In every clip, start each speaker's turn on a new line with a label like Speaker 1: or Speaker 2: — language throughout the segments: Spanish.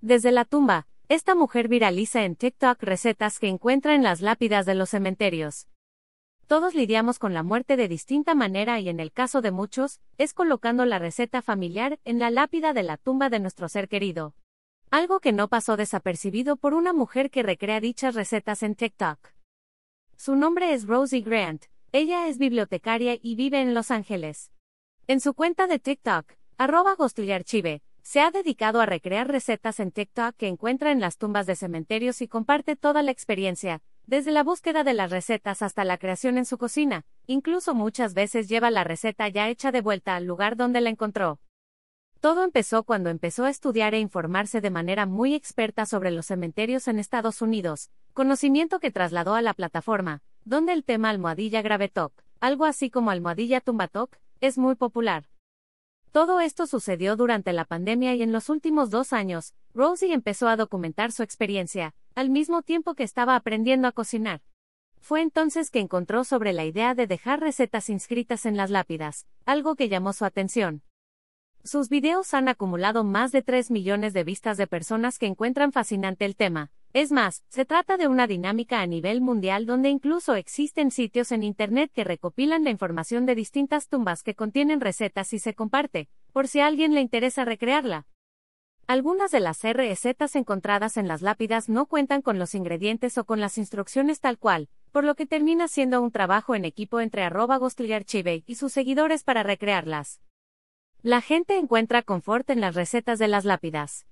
Speaker 1: Desde la tumba, esta mujer viraliza en TikTok recetas que encuentra en las lápidas de los cementerios. Todos lidiamos con la muerte de distinta manera y en el caso de muchos, es colocando la receta familiar en la lápida de la tumba de nuestro ser querido. Algo que no pasó desapercibido por una mujer que recrea dichas recetas en TikTok. Su nombre es Rosie Grant, ella es bibliotecaria y vive en Los Ángeles. En su cuenta de TikTok, arroba Archive, se ha dedicado a recrear recetas en TikTok que encuentra en las tumbas de cementerios y comparte toda la experiencia, desde la búsqueda de las recetas hasta la creación en su cocina, incluso muchas veces lleva la receta ya hecha de vuelta al lugar donde la encontró. Todo empezó cuando empezó a estudiar e informarse de manera muy experta sobre los cementerios en Estados Unidos, conocimiento que trasladó a la plataforma, donde el tema almohadilla gravetok, algo así como almohadilla tumbatok, es muy popular. Todo esto sucedió durante la pandemia y en los últimos dos años, Rosie empezó a documentar su experiencia, al mismo tiempo que estaba aprendiendo a cocinar. Fue entonces que encontró sobre la idea de dejar recetas inscritas en las lápidas, algo que llamó su atención. Sus videos han acumulado más de 3 millones de vistas de personas que encuentran fascinante el tema, es más, se trata de una dinámica a nivel mundial donde incluso existen sitios en Internet que recopilan la información de distintas tumbas que contienen recetas y se comparte, por si a alguien le interesa recrearla. Algunas de las recetas encontradas en las lápidas no cuentan con los ingredientes o con las instrucciones tal cual, por lo que termina siendo un trabajo en equipo entre arroba Archive y sus seguidores para recrearlas. La gente encuentra confort en las recetas de las lápidas.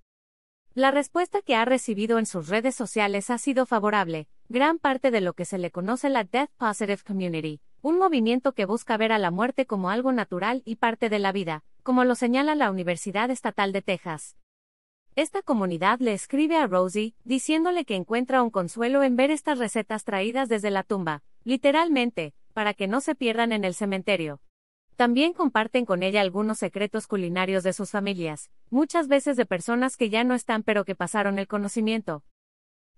Speaker 1: La respuesta que ha recibido en sus redes sociales ha sido favorable, gran parte de lo que se le conoce la Death Positive Community, un movimiento que busca ver a la muerte como algo natural y parte de la vida, como lo señala la Universidad Estatal de Texas. Esta comunidad le escribe a Rosie, diciéndole que encuentra un consuelo en ver estas recetas traídas desde la tumba, literalmente, para que no se pierdan en el cementerio. También comparten con ella algunos secretos culinarios de sus familias, muchas veces de personas que ya no están pero que pasaron el conocimiento.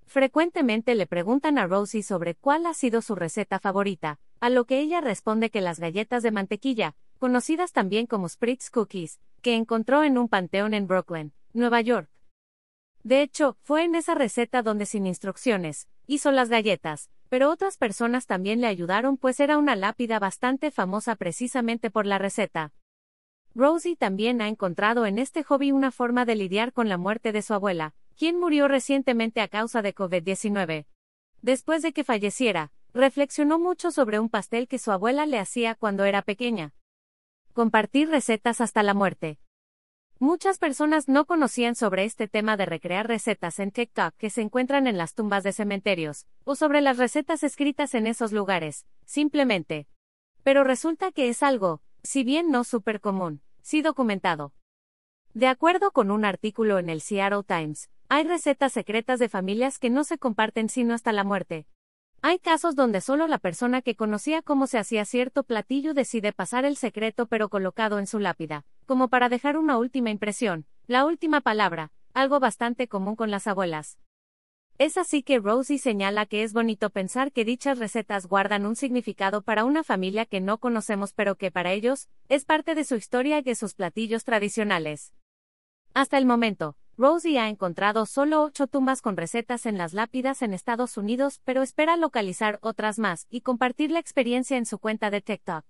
Speaker 1: Frecuentemente le preguntan a Rosie sobre cuál ha sido su receta favorita, a lo que ella responde que las galletas de mantequilla, conocidas también como Spritz Cookies, que encontró en un panteón en Brooklyn, Nueva York. De hecho, fue en esa receta donde sin instrucciones, hizo las galletas, pero otras personas también le ayudaron pues era una lápida bastante famosa precisamente por la receta. Rosie también ha encontrado en este hobby una forma de lidiar con la muerte de su abuela, quien murió recientemente a causa de COVID-19. Después de que falleciera, reflexionó mucho sobre un pastel que su abuela le hacía cuando era pequeña. Compartir recetas hasta la muerte. Muchas personas no conocían sobre este tema de recrear recetas en TikTok que se encuentran en las tumbas de cementerios, o sobre las recetas escritas en esos lugares, simplemente. Pero resulta que es algo, si bien no súper común, sí documentado. De acuerdo con un artículo en el Seattle Times, hay recetas secretas de familias que no se comparten sino hasta la muerte. Hay casos donde solo la persona que conocía cómo se hacía cierto platillo decide pasar el secreto pero colocado en su lápida, como para dejar una última impresión, la última palabra, algo bastante común con las abuelas. Es así que Rosie señala que es bonito pensar que dichas recetas guardan un significado para una familia que no conocemos pero que para ellos, es parte de su historia y de sus platillos tradicionales. Hasta el momento, Rosie ha encontrado solo ocho tumbas con recetas en las lápidas en Estados Unidos, pero espera localizar otras más y compartir la experiencia en su cuenta de TikTok.